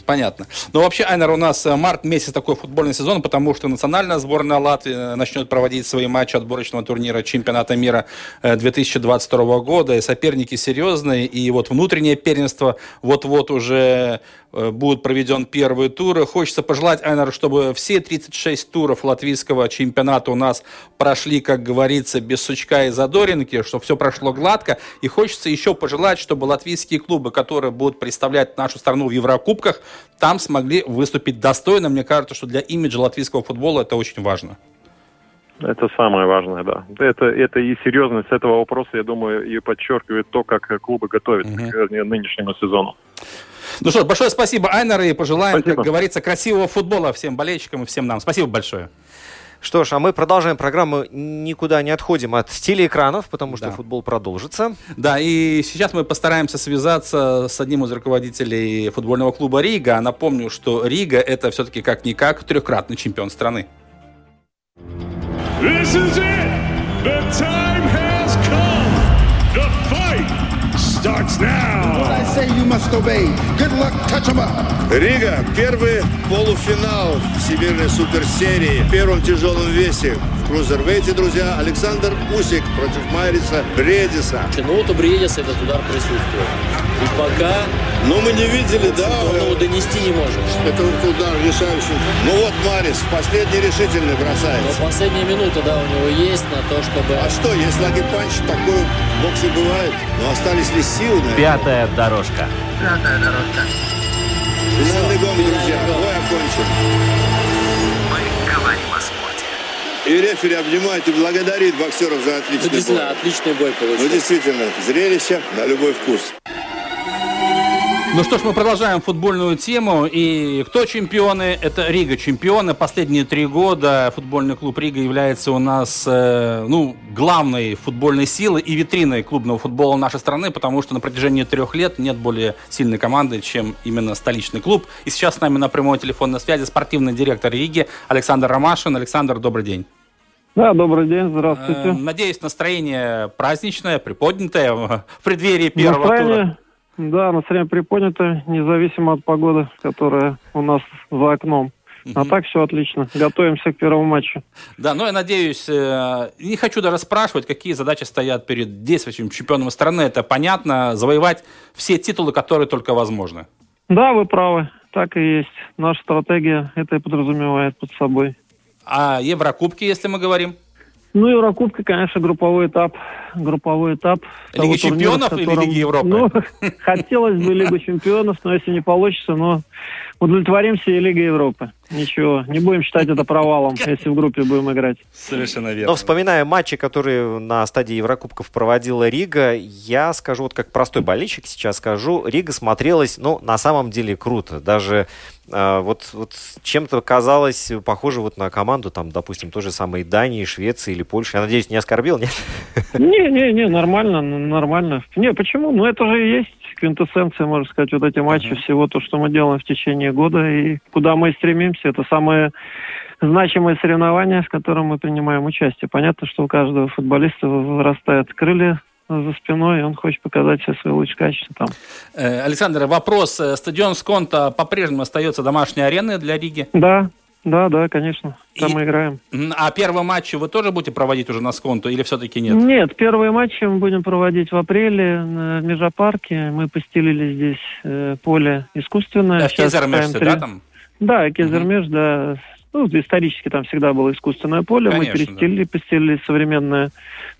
Понятно. Но ну, вообще, Айнер, у нас э, март месяц такой футбольный сезон, потому что национальная сборная Латвии э, начнет проводить свои матчи отборочного турнира чемпионата мира 2022 э, года. И соперники серьезные, и вот внутреннее первенство вот-вот уже будет проведен первый тур. Хочется пожелать, Айнер, чтобы все 36 туров латвийского чемпионата у нас прошли, как говорится, без сучка и задоринки, чтобы все прошло гладко. И хочется еще пожелать, чтобы латвийские клубы, которые будут представлять нашу страну в Еврокубках, там смогли выступить достойно. Мне кажется, что для имиджа латвийского футбола это очень важно. Это самое важное, да. Это, это и серьезность этого вопроса, я думаю, и подчеркивает то, как клубы готовятся угу. к нынешнему сезону. Ну что, большое спасибо, Айнер, и пожелаем, спасибо. как говорится, красивого футбола всем болельщикам и всем нам. Спасибо большое. Что ж, а мы продолжаем программу, никуда не отходим от телеэкранов, потому что да. футбол продолжится. Да, и сейчас мы постараемся связаться с одним из руководителей футбольного клуба Рига. Напомню, что Рига это все-таки как-никак трехкратный чемпион страны. This is it. The time has starts now. What I say you must obey. Good luck, touch em up. Рига, первый полуфинал Всемирной суперсерии в первом тяжелом весе. В крузервейте, друзья, Александр Усик против Майриса Бредиса. Ну вот у Бредиса этот удар присутствует. И пока... Но мы не видели, да? Он его донести не может. Это удар решающий. Ну вот Марис, последний решительный бросает. Но последняя минута, да, у него есть на то, чтобы... А что, если lucky punch, такой в боксе бывает. Но остались ли силы? Наверное? Пятая дорожка. Пятая дорожка. Финальный гонг, друзья. Бой окончен. Мы говорим о спорте. И рефери обнимает и благодарит боксеров за отличный ну, бой. отличный бой получился. Ну, действительно, зрелище на любой вкус. Ну что ж, мы продолжаем футбольную тему. И кто чемпионы? Это Рига чемпионы. Последние три года футбольный клуб Рига является у нас э, ну, главной футбольной силой и витриной клубного футбола нашей страны, потому что на протяжении трех лет нет более сильной команды, чем именно столичный клуб. И сейчас с нами на прямой телефонной связи спортивный директор Риги Александр Ромашин. Александр, добрый день. Да, добрый день, здравствуйте. Э, надеюсь, настроение праздничное, приподнятое в преддверии первого настроение... тура. Да, настроение приподнято, независимо от погоды, которая у нас за окном. А так все отлично. Готовимся к первому матчу. Да, ну я надеюсь, э, не хочу даже спрашивать, какие задачи стоят перед действующим чемпионом страны. Это понятно, завоевать все титулы, которые только возможны. Да, вы правы. Так и есть. Наша стратегия это и подразумевает под собой. А Еврокубки, если мы говорим? Ну, Еврокубка, конечно, групповой этап. Групповой этап. Лиги чемпионов турнира, или Лиги Европы? Ну, хотелось бы Лигу чемпионов, но если не получится, но удовлетворимся и Лигой Европы. Ничего. Не будем считать это провалом, если в группе будем играть. Совершенно верно. Но вспоминая матчи, которые на стадии Еврокубков проводила Рига, я скажу, вот как простой болельщик сейчас скажу, Рига смотрелась, ну, на самом деле круто. Даже э, вот, вот чем-то казалось похоже вот на команду, там, допустим, той же самой Дании, Швеции или Польши. Я надеюсь, не оскорбил, нет? Не-не-не, нормально, нормально. Не, почему? Ну, это же и есть квинтэссенция, можно сказать, вот эти матчи, uh-huh. всего то, что мы делаем в течение года и куда мы стремимся. Это самое значимое соревнование, в котором мы принимаем участие. Понятно, что у каждого футболиста вырастают крылья за спиной, и он хочет показать все свои лучшие качества там. Э, Александр, вопрос. Стадион Сконта по-прежнему остается домашней ареной для Риги? Да, да, да, конечно. Там и... мы играем. А первые матчи вы тоже будете проводить уже на Сконту или все-таки нет? Нет, первые матчи мы будем проводить в апреле в Межапарке. Мы постелили здесь э, поле искусственное. Да, в Кезермеш, да, там? Да, Кезермеш, угу. да. Ну, исторически там всегда было искусственное поле. Конечно, мы перестелили, да. постелили современное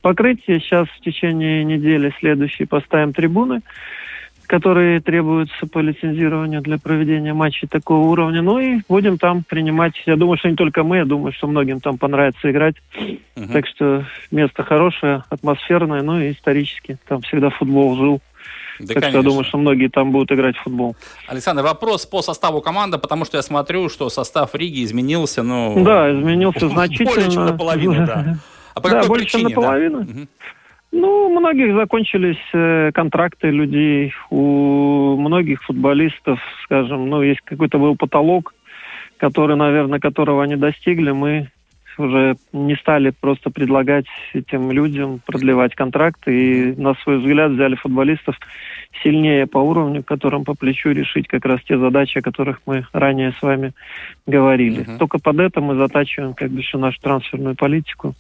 покрытие. Сейчас в течение недели следующей поставим трибуны которые требуются по лицензированию для проведения матчей такого уровня. Ну и будем там принимать. Я думаю, что не только мы, я думаю, что многим там понравится играть. Угу. Так что место хорошее, атмосферное, ну и исторически. Там всегда футбол жил. Да, так конечно. что я думаю, что многие там будут играть в футбол. Александр, вопрос по составу команды, потому что я смотрю, что состав Риги изменился, ну... Да, изменился значительно. Более чем наполовину, да. А по да, больше причине, наполовину. Да? Ну, у многих закончились э, контракты людей, у многих футболистов, скажем, ну, есть какой-то был потолок, который, наверное, которого они достигли, мы уже не стали просто предлагать этим людям продлевать контракты и, на свой взгляд, взяли футболистов сильнее по уровню, которым по плечу решить как раз те задачи, о которых мы ранее с вами говорили. Угу. Только под это мы затачиваем как бы всю нашу трансферную политику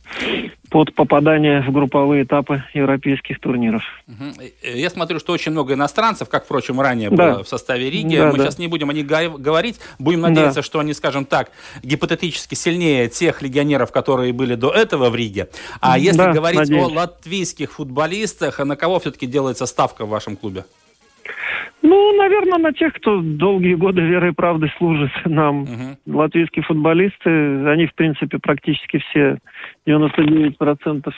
под попадание в групповые этапы европейских турниров. Угу. Я смотрю, что очень много иностранцев, как, впрочем, ранее да. было в составе Риги. Да, мы да. сейчас не будем о них говорить. Будем надеяться, да. что они, скажем так, гипотетически сильнее тех легионеров, которые были до этого в Риге. А если да, говорить надеюсь. о латвийских футболистах, на кого все-таки делается ставка в вашем клубе? Ну, наверное, на тех, кто долгие годы верой и правдой служит нам. Угу. Латвийские футболисты, они, в принципе, практически все 99%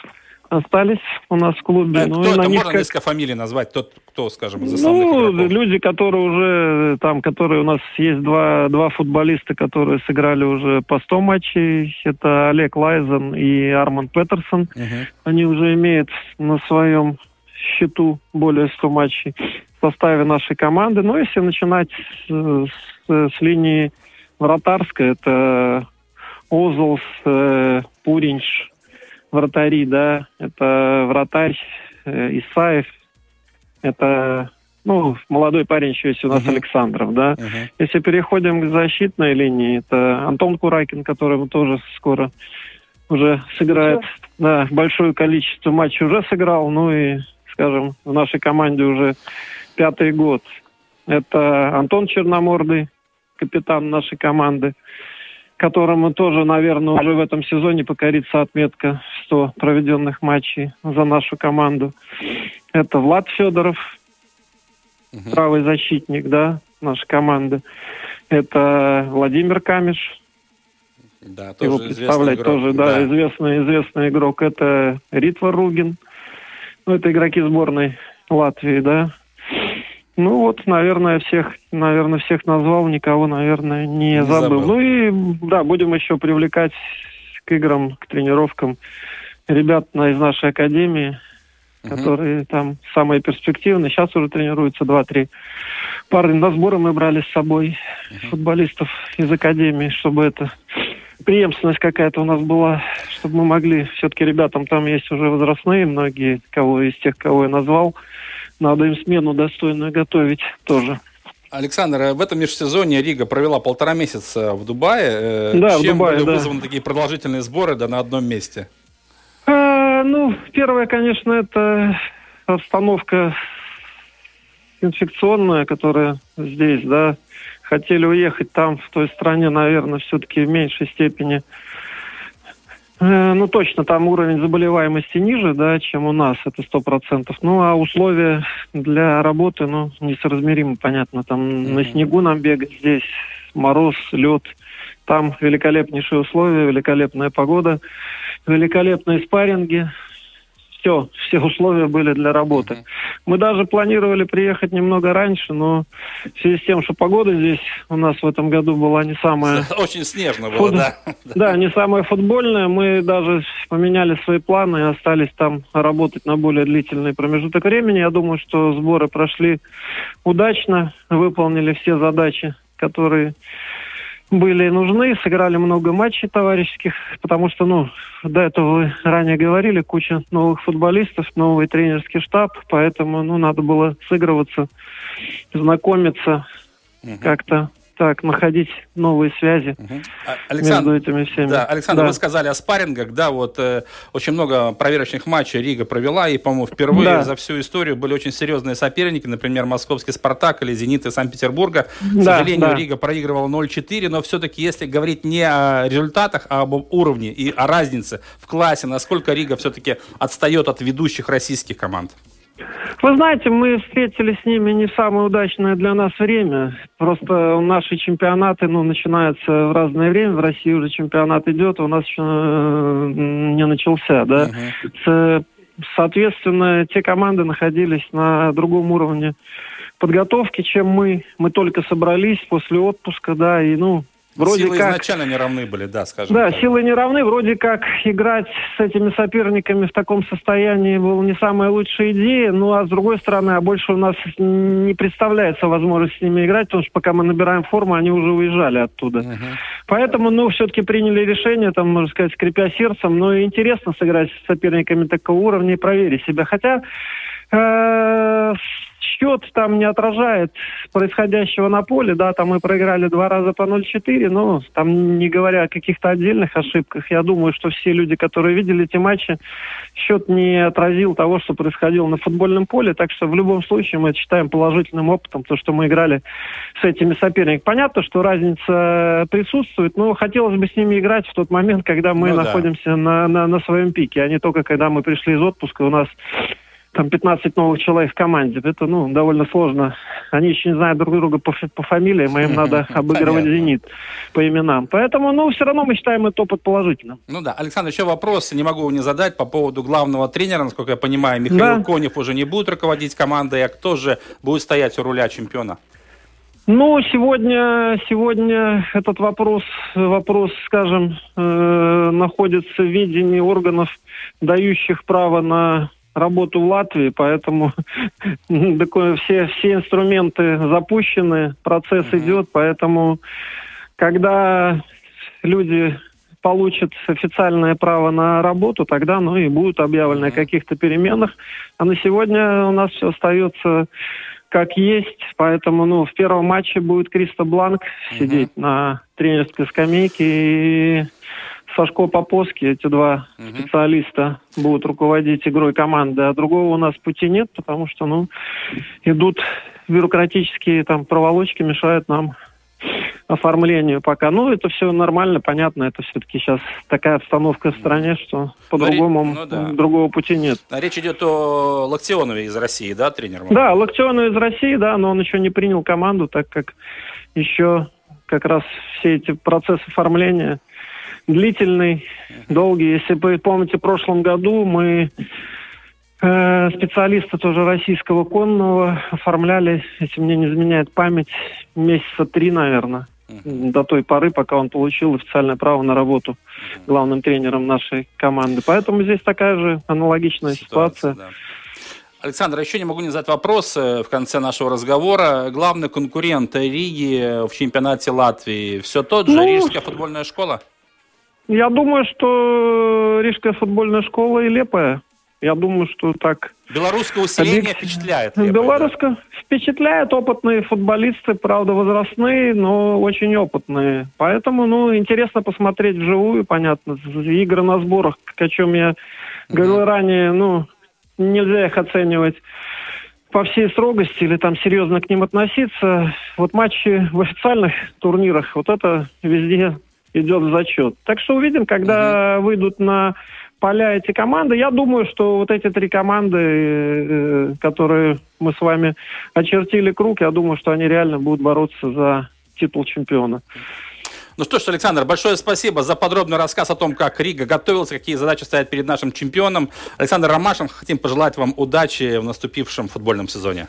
остались у нас в клубе. А ну, кто это? Можно как... несколько фамилий назвать? Тот, кто, скажем, из основных Ну, игроков? люди, которые уже там, которые у нас есть два, два футболиста, которые сыграли уже по 100 матчей. Это Олег Лайзен и Арман Петерсон. Угу. Они уже имеют на своем счету более 100 матчей в составе нашей команды. Но если начинать с, с, с линии вратарской, это Озлс, э, Пуринч, вратари, да, это вратарь э, Исаев, это ну, молодой парень еще есть у нас uh-huh. Александров, да. Uh-huh. Если переходим к защитной линии, это Антон Куракин, который тоже скоро уже сыграет, uh-huh. да, большое количество матчей уже сыграл, ну и скажем, в нашей команде уже пятый год. Это Антон Черномордый, капитан нашей команды, которому тоже, наверное, уже в этом сезоне покорится отметка 100 проведенных матчей за нашу команду. Это Влад Федоров, угу. правый защитник, да, нашей команды. Это Владимир Камеш. Да, тоже Его представлять игрок, тоже, да, да, известный, известный игрок. Это Ритва Ругин. Это игроки сборной Латвии, да. Ну вот, наверное, всех, наверное, всех назвал, никого, наверное, не, не забыл. забыл. Ну и да, будем еще привлекать к играм, к тренировкам ребят из нашей академии, угу. которые там самые перспективные. Сейчас уже тренируются два-три пары. На сборы мы брали с собой угу. футболистов из академии, чтобы это преемственность какая-то у нас была, чтобы мы могли, все-таки ребятам там есть уже возрастные, многие, кого из тех, кого я назвал, надо им смену достойную готовить тоже. Александр, э, в этом межсезонье Рига провела полтора месяца в Дубае. Э, да, Чем в Дубае, были да. вызваны такие продолжительные сборы да на одном месте? А, ну, первое, конечно, это обстановка инфекционная, которая здесь, да, хотели уехать там, в той стране, наверное, все-таки в меньшей степени. Э, ну, точно, там уровень заболеваемости ниже, да, чем у нас, это сто процентов. Ну, а условия для работы, ну, несоразмеримо, понятно. Там mm-hmm. на снегу нам бегать, здесь мороз, лед, там великолепнейшие условия, великолепная погода, великолепные спарринги все, все условия были для работы. Мы даже планировали приехать немного раньше, но в связи с тем, что погода здесь у нас в этом году была не самая... Очень снежно было, Фут... да. Да, не самая футбольная. Мы даже поменяли свои планы и остались там работать на более длительный промежуток времени. Я думаю, что сборы прошли удачно, выполнили все задачи, которые были нужны, сыграли много матчей товарищеских, потому что, ну, до этого вы ранее говорили, куча новых футболистов, новый тренерский штаб, поэтому, ну, надо было сыгрываться, знакомиться, угу. как-то так, находить новые связи угу. Александр, между этими всеми. Да, Александр, да. вы сказали о спаррингах, да, вот э, очень много проверочных матчей Рига провела, и, по-моему, впервые да. за всю историю были очень серьезные соперники, например, московский «Спартак» или «Зенит» из Санкт-Петербурга. К да, сожалению, да. Рига проигрывала 0-4, но все-таки, если говорить не о результатах, а об уровне и о разнице в классе, насколько Рига все-таки отстает от ведущих российских команд? Вы знаете, мы встретились с ними не в самое удачное для нас время. Просто наши чемпионаты ну, начинаются в разное время. В России уже чемпионат идет, а у нас еще э, не начался. Да? Uh-huh. Соответственно, те команды находились на другом уровне подготовки, чем мы. Мы только собрались после отпуска, да, и ну, Вроде силы как, изначально не равны были, да, скажем Да, так. силы не равны. Вроде как играть с этими соперниками в таком состоянии была не самая лучшая идея. Ну, а с другой стороны, а больше у нас не представляется возможность с ними играть, потому что пока мы набираем форму, они уже уезжали оттуда. Угу. Поэтому, ну, все-таки приняли решение, там, можно сказать, скрипя сердцем. Но интересно сыграть с соперниками такого уровня и проверить себя. Хотя э, счет там не отражает происходящего на поле, да, там мы проиграли два раза по 0-4, но там не говоря о каких-то отдельных ошибках, я думаю, что все люди, которые видели эти матчи, счет не отразил того, что происходило на футбольном поле, так что в любом случае мы это считаем положительным опытом, то, что мы играли с этими соперниками. Понятно, что разница присутствует, но хотелось бы с ними играть в тот момент, когда мы ну, находимся да. на, на, на своем пике, а не только когда мы пришли из отпуска, у нас там 15 новых человек в команде. Это, ну, довольно сложно. Они еще не знают друг друга по, по фамилиям, а им надо обыгрывать «Зенит» по именам. Поэтому, ну, все равно мы считаем этот опыт положительным. Ну да. Александр, еще вопрос, не могу не задать по поводу главного тренера. Насколько я понимаю, Михаил да. Конев уже не будет руководить командой, а кто же будет стоять у руля чемпиона? Ну, сегодня, сегодня этот вопрос, вопрос, скажем, э, находится в видении органов, дающих право на работу в Латвии, поэтому все, все инструменты запущены, процесс mm-hmm. идет, поэтому когда люди получат официальное право на работу, тогда ну и будут объявлены о каких-то переменах. А на сегодня у нас все остается как есть, поэтому ну в первом матче будет Кристо Бланк сидеть на тренерской скамейке и Сашко Поповский, эти два угу. специалиста будут руководить игрой команды, а другого у нас пути нет, потому что, ну, идут бюрократические там проволочки, мешают нам оформлению пока. Ну, это все нормально, понятно, это все-таки сейчас такая обстановка в стране, что по-другому ну, да. другого пути нет. А речь идет о Локтионове из России, да, тренер? Да, Локтионов из России, да, но он еще не принял команду, так как еще как раз все эти процессы оформления длительный, долгий. Если вы помните, в прошлом году мы э, специалисты тоже российского конного оформляли, если мне не изменяет память, месяца три, наверное, uh-huh. до той поры, пока он получил официальное право на работу главным тренером нашей команды. Поэтому здесь такая же аналогичная ситуация. ситуация. Да. Александр, еще не могу не задать вопрос э, в конце нашего разговора. Главный конкурент Риги в чемпионате Латвии все тот же, ну, Рижская футбольная школа? Я думаю, что Рижская футбольная школа и лепая. Я думаю, что так... Белорусское усиление объект... впечатляет. Лепая, Белорусское да? впечатляет. Опытные футболисты, правда, возрастные, но очень опытные. Поэтому, ну, интересно посмотреть вживую, понятно. Игры на сборах, о чем я mm-hmm. говорил ранее, ну, нельзя их оценивать по всей строгости или там серьезно к ним относиться. Вот матчи в официальных турнирах, вот это везде идет в зачет. Так что увидим, когда угу. выйдут на поля эти команды. Я думаю, что вот эти три команды, э, которые мы с вами очертили круг, я думаю, что они реально будут бороться за титул чемпиона. Ну что ж, Александр, большое спасибо за подробный рассказ о том, как Рига готовился, какие задачи стоят перед нашим чемпионом. Александр Ромашин, хотим пожелать вам удачи в наступившем футбольном сезоне.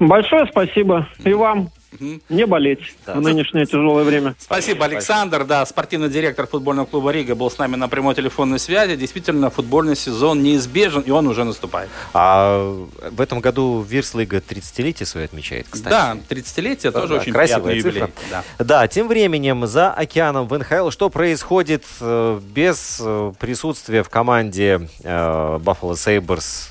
Большое спасибо и вам. Угу. Не болеть да. в нынешнее тяжелое время. Спасибо, Александр. Да, спортивный директор футбольного клуба Рига был с нами на прямой телефонной связи. Действительно, футбольный сезон неизбежен, и он уже наступает. А в этом году Вирслига 30-летие свое отмечает, кстати. Да, 30-летие да, тоже да, очень красивый юбилей. Да. да, тем временем за океаном в НХЛ что происходит э, без э, присутствия в команде э, Buffalo Sabres?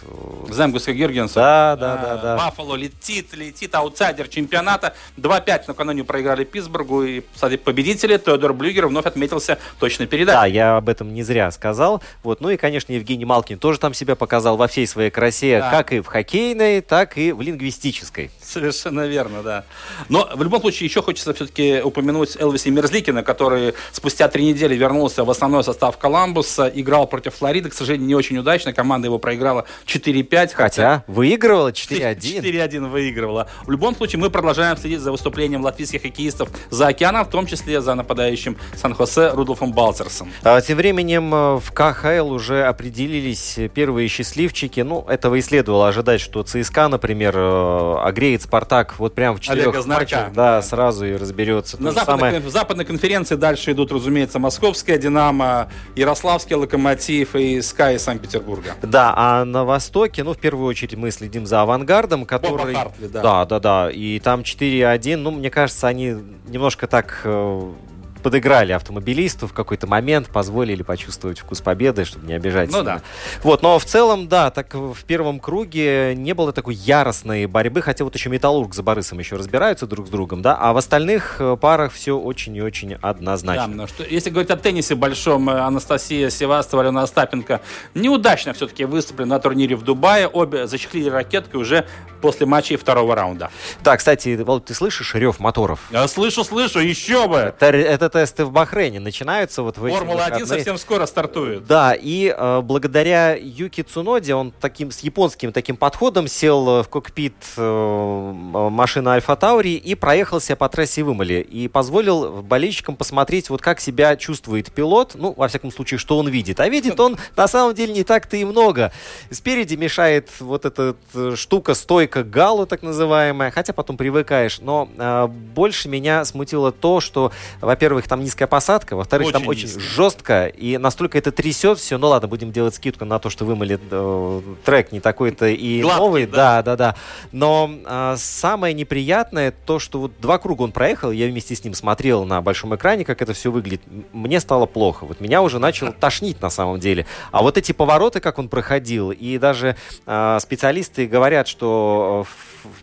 Земгуса Гергенса. Да, да, да, да. Баффало летит, летит, аутсайдер чемпионата. 2-5 накануне проиграли Питтсбургу. И, кстати, победители Теодор Блюгер вновь отметился точной передачей. Да, я об этом не зря сказал. Вот. Ну и, конечно, Евгений Малкин тоже там себя показал во всей своей красе, да. как и в хоккейной, так и в лингвистической. Совершенно верно, да. Но в любом случае еще хочется все-таки упомянуть Элвиса Мерзликина, который спустя три недели вернулся в основной состав Коламбуса, играл против Флориды, к сожалению, не очень удачно. Команда его проиграла 4-5. Хотя, хотя выигрывала 4-1. 4-1 выигрывала. В любом случае мы продолжаем следить за выступлением латвийских хоккеистов за океаном, в том числе за нападающим Сан-Хосе Рудольфом Балцерсом. А тем временем э, в КХЛ уже определились первые счастливчики. Ну, этого и следовало ожидать, что ЦСКА, например, э, огреет Спартак вот прям в четырех матчах, да, сразу и разберется. На западной, самое... в западной конференции дальше идут, разумеется, Московская Динамо, Ярославский Локомотив и СКА из Санкт-Петербурга. Да, а на Востоке, ну, в первую очередь мы следим за Авангардом, который... Хартли, да. да, да, да, и там 4-1, ну, мне кажется, они немножко так э, подыграли автомобилисту в какой-то момент, позволили почувствовать вкус победы, чтобы не обижать. Ну да. Вот, но в целом, да, так в первом круге не было такой яростной борьбы, хотя вот еще Металлург за Борисом еще разбираются друг с другом, да, а в остальных э, парах все очень и очень однозначно. Да, но что, если говорить о теннисе большом, э, Анастасия Севастова, Алена Остапенко неудачно все-таки выступили на турнире в Дубае, обе зачехлили ракеткой уже после матчей второго раунда. Да, кстати, Володь, ты слышишь рев моторов? Я слышу, слышу, еще бы! Это, это тесты в Бахрейне начинаются вот в Формула-1 совсем скоро стартует. Да, и э, благодаря Юки Цуноде он таким с японским таким подходом сел в кокпит э, машины Альфа Таури и проехался по трассе Вымали. И позволил болельщикам посмотреть, вот как себя чувствует пилот, ну, во всяком случае, что он видит. А видит он на самом деле не так-то и много. Спереди мешает вот эта э, штука, стойка Галу, так называемая, хотя потом привыкаешь. Но э, больше меня смутило то, что, во-первых, там низкая посадка, во-вторых, там очень низко. жестко, и настолько это трясет все. Ну ладно, будем делать скидку на то, что вымыли э, трек не такой-то и Гладкий, новый. Да, да, да. Но э, самое неприятное то, что вот два круга он проехал, я вместе с ним смотрел на большом экране, как это все выглядит. Мне стало плохо. Вот меня уже начало тошнить на самом деле. А вот эти повороты, как он проходил, и даже э, специалисты говорят, что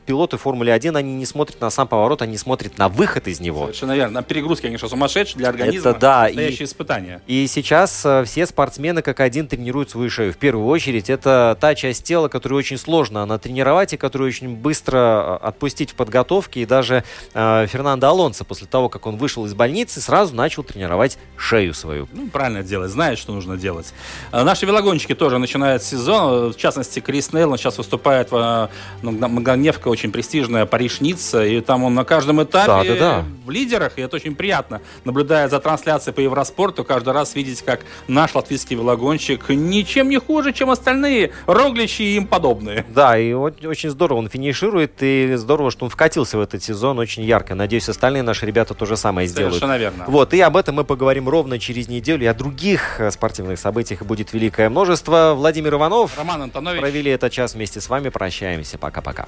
пилоты Формулы 1, они не смотрят на сам поворот, они смотрят на выход из него. Совершенно верно. На перегрузки, конечно, сумасшедшие для организма. Это да. Настоящее и, испытание. И сейчас э, все спортсмены как один тренируют свою шею. В первую очередь, это та часть тела, которую очень сложно натренировать и которую очень быстро э, отпустить в подготовке. И даже э, Фернандо Алонсо после того, как он вышел из больницы, сразу начал тренировать шею свою. Ну, правильно делать, знает, что нужно делать. А наши велогонщики тоже начинают сезон. В частности, Крис Нейл, он сейчас выступает в ну, Многоневка, очень престижная Париж-Ницца, и там он на каждом этапе да, да, да. в лидерах, и это очень приятно. Наблюдая за трансляцией по Евроспорту, каждый раз видеть, как наш латвийский велогонщик ничем не хуже, чем остальные Рогличи и им подобные. Да, и очень здорово он финиширует, и здорово, что он вкатился в этот сезон очень ярко. Надеюсь, остальные наши ребята то же самое сделают. Совершенно верно. Вот, и об этом мы поговорим ровно через неделю, и о других э, спортивных событиях будет великое множество. Владимир Иванов. Роман Антонович. Провели этот час вместе с вами. Прощаемся. Пока-пока.